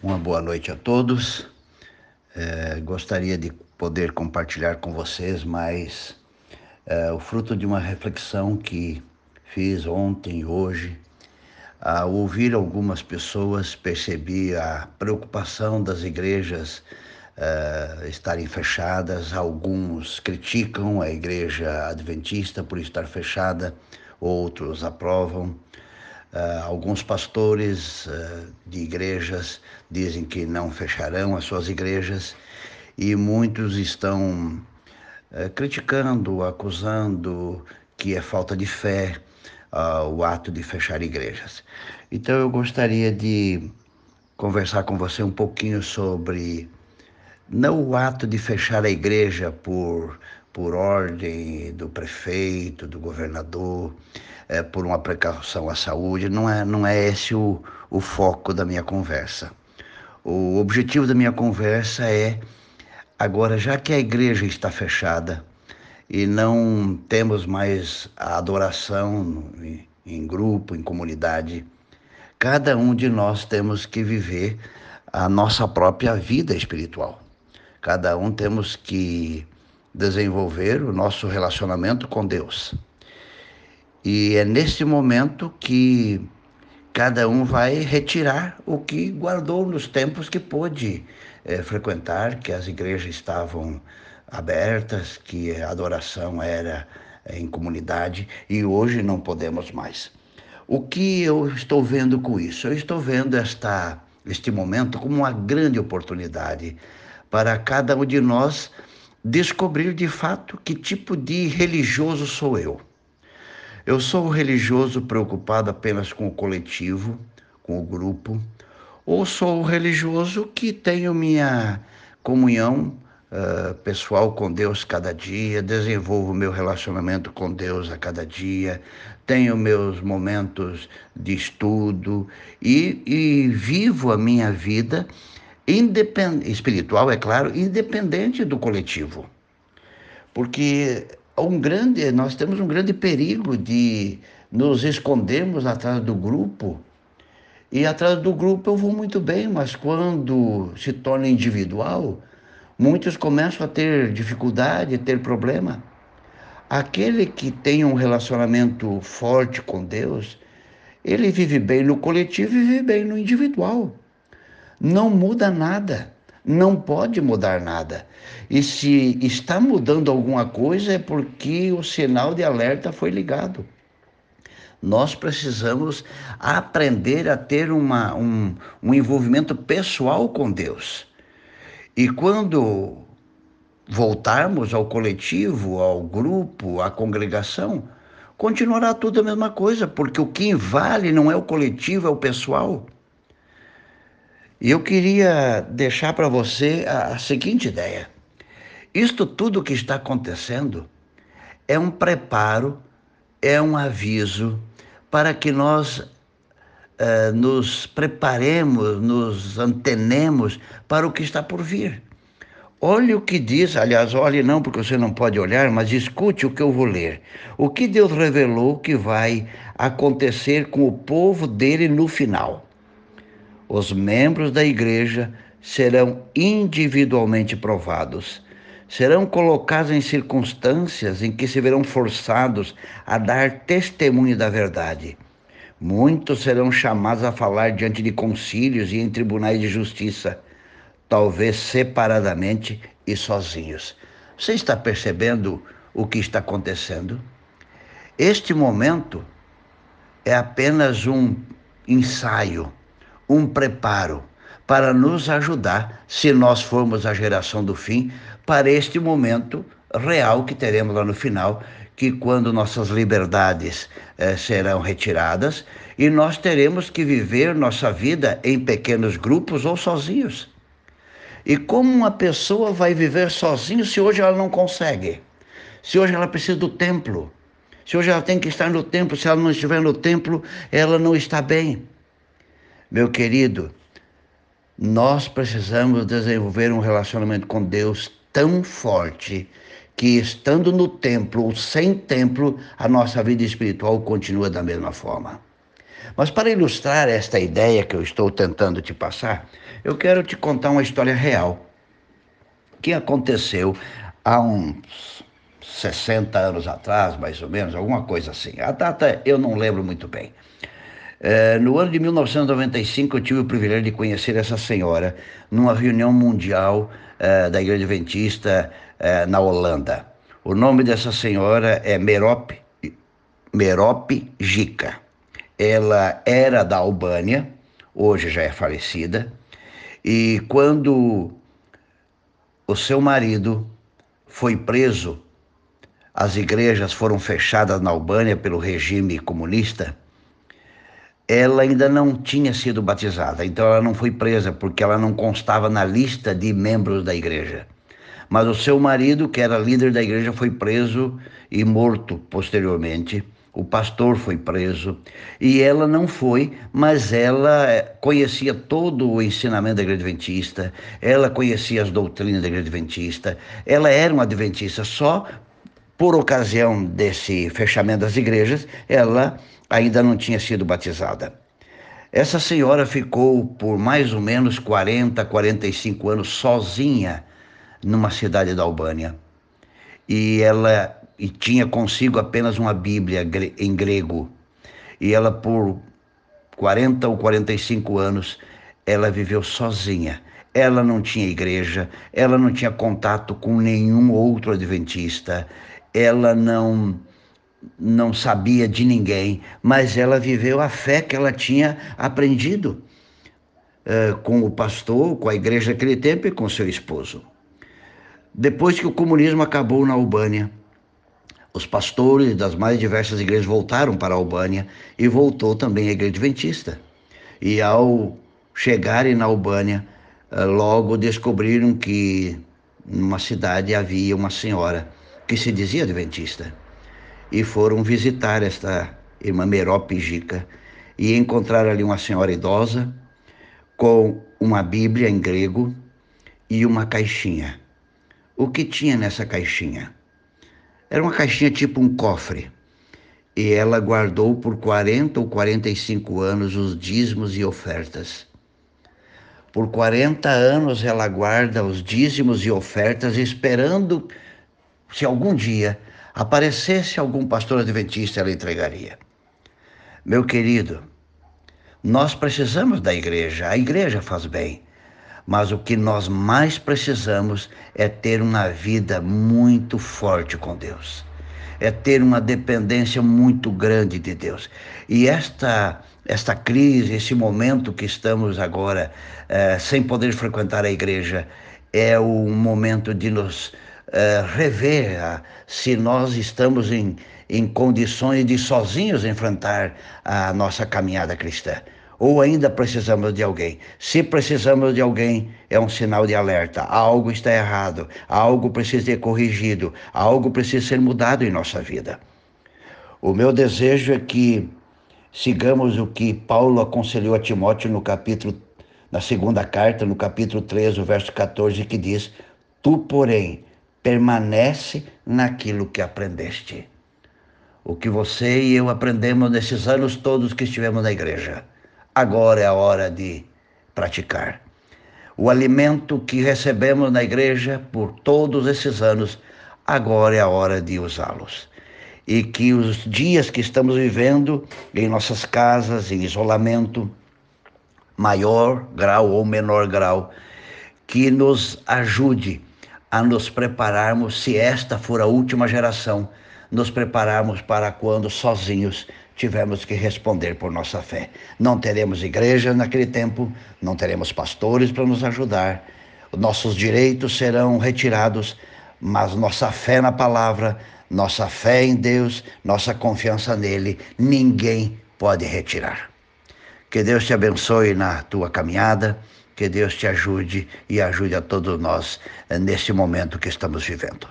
Uma boa noite a todos. É, gostaria de poder compartilhar com vocês mais é, o fruto de uma reflexão que fiz ontem e hoje. Ao ouvir algumas pessoas, percebi a preocupação das igrejas é, estarem fechadas. Alguns criticam a igreja adventista por estar fechada, outros aprovam. Uh, alguns pastores uh, de igrejas dizem que não fecharão as suas igrejas e muitos estão uh, criticando, acusando que é falta de fé o ato de fechar igrejas. Então eu gostaria de conversar com você um pouquinho sobre não o ato de fechar a igreja por, por ordem do prefeito, do governador, é, por uma precaução à saúde, não é, não é esse o, o foco da minha conversa. O objetivo da minha conversa é, agora, já que a igreja está fechada e não temos mais a adoração em, em grupo, em comunidade, cada um de nós temos que viver a nossa própria vida espiritual. Cada um temos que desenvolver o nosso relacionamento com Deus. E é nesse momento que cada um vai retirar o que guardou nos tempos que pôde é, frequentar, que as igrejas estavam abertas, que a adoração era é, em comunidade e hoje não podemos mais. O que eu estou vendo com isso? Eu estou vendo esta, este momento como uma grande oportunidade para cada um de nós descobrir de fato que tipo de religioso sou eu. Eu sou um religioso preocupado apenas com o coletivo, com o grupo, ou sou um religioso que tenho minha comunhão uh, pessoal com Deus cada dia, desenvolvo meu relacionamento com Deus a cada dia, tenho meus momentos de estudo e, e vivo a minha vida espiritual, é claro, independente do coletivo. Porque um grande, nós temos um grande perigo de nos escondermos atrás do grupo. E atrás do grupo eu vou muito bem, mas quando se torna individual, muitos começam a ter dificuldade, a ter problema. Aquele que tem um relacionamento forte com Deus, ele vive bem no coletivo e vive bem no individual. Não muda nada não pode mudar nada. E se está mudando alguma coisa é porque o sinal de alerta foi ligado. Nós precisamos aprender a ter uma, um, um envolvimento pessoal com Deus. E quando voltarmos ao coletivo, ao grupo, à congregação, continuará tudo a mesma coisa, porque o que vale não é o coletivo, é o pessoal. E eu queria deixar para você a, a seguinte ideia. Isto tudo que está acontecendo é um preparo, é um aviso para que nós uh, nos preparemos, nos antenemos para o que está por vir. Olhe o que diz, aliás, olhe não porque você não pode olhar, mas escute o que eu vou ler. O que Deus revelou que vai acontecer com o povo dele no final. Os membros da igreja serão individualmente provados. Serão colocados em circunstâncias em que se verão forçados a dar testemunho da verdade. Muitos serão chamados a falar diante de concílios e em tribunais de justiça, talvez separadamente e sozinhos. Você está percebendo o que está acontecendo? Este momento é apenas um ensaio um preparo para nos ajudar, se nós formos a geração do fim, para este momento real que teremos lá no final, que quando nossas liberdades eh, serão retiradas e nós teremos que viver nossa vida em pequenos grupos ou sozinhos. E como uma pessoa vai viver sozinho se hoje ela não consegue? Se hoje ela precisa do templo? Se hoje ela tem que estar no templo, se ela não estiver no templo, ela não está bem. Meu querido, nós precisamos desenvolver um relacionamento com Deus tão forte que, estando no templo ou sem templo, a nossa vida espiritual continua da mesma forma. Mas para ilustrar esta ideia que eu estou tentando te passar, eu quero te contar uma história real que aconteceu há uns 60 anos atrás, mais ou menos, alguma coisa assim. A data eu não lembro muito bem. É, no ano de 1995, eu tive o privilégio de conhecer essa senhora numa reunião mundial é, da Igreja Adventista é, na Holanda. O nome dessa senhora é Merop, Merop Gica. Ela era da Albânia, hoje já é falecida, e quando o seu marido foi preso, as igrejas foram fechadas na Albânia pelo regime comunista, ela ainda não tinha sido batizada, então ela não foi presa porque ela não constava na lista de membros da igreja. Mas o seu marido, que era líder da igreja, foi preso e morto posteriormente. O pastor foi preso e ela não foi, mas ela eh, conhecia todo o ensinamento da igreja adventista, ela conhecia as doutrinas da igreja adventista, ela era uma adventista, só por ocasião desse fechamento das igrejas, ela ainda não tinha sido batizada. Essa senhora ficou por mais ou menos 40, 45 anos sozinha numa cidade da Albânia. E ela e tinha consigo apenas uma Bíblia em grego. E ela por 40 ou 45 anos ela viveu sozinha. Ela não tinha igreja, ela não tinha contato com nenhum outro adventista, ela não não sabia de ninguém, mas ela viveu a fé que ela tinha aprendido uh, com o pastor, com a igreja daquele tempo e com seu esposo. Depois que o comunismo acabou na Albânia, os pastores das mais diversas igrejas voltaram para a Albânia e voltou também a igreja adventista. E ao chegarem na Albânia, uh, logo descobriram que numa cidade havia uma senhora que se dizia adventista e foram visitar esta irmã Gica e encontraram ali uma senhora idosa com uma Bíblia em grego e uma caixinha. O que tinha nessa caixinha? Era uma caixinha tipo um cofre. E ela guardou por 40 ou 45 anos os dízimos e ofertas. Por 40 anos ela guarda os dízimos e ofertas, esperando se algum dia aparecesse algum pastor adventista, ela entregaria. Meu querido, nós precisamos da igreja, a igreja faz bem, mas o que nós mais precisamos é ter uma vida muito forte com Deus, é ter uma dependência muito grande de Deus. E esta, esta crise, esse momento que estamos agora é, sem poder frequentar a igreja, é o momento de nos uh, rever se nós estamos em, em condições de sozinhos enfrentar a nossa caminhada cristã. Ou ainda precisamos de alguém. Se precisamos de alguém, é um sinal de alerta. Algo está errado, algo precisa ser corrigido, algo precisa ser mudado em nossa vida. O meu desejo é que sigamos o que Paulo aconselhou a Timóteo no capítulo, na segunda carta, no capítulo 3, o verso 14, que diz: Tu, porém, permanece naquilo que aprendeste. O que você e eu aprendemos nesses anos todos que estivemos na igreja. Agora é a hora de praticar. O alimento que recebemos na igreja por todos esses anos, agora é a hora de usá-los. E que os dias que estamos vivendo em nossas casas, em isolamento, maior grau ou menor grau, que nos ajude a nos prepararmos, se esta for a última geração, nos prepararmos para quando sozinhos tivermos que responder por nossa fé. Não teremos igreja naquele tempo, não teremos pastores para nos ajudar, nossos direitos serão retirados, mas nossa fé na palavra, nossa fé em Deus, nossa confiança nele, ninguém pode retirar. Que Deus te abençoe na tua caminhada que Deus te ajude e ajude a todos nós nesse momento que estamos vivendo.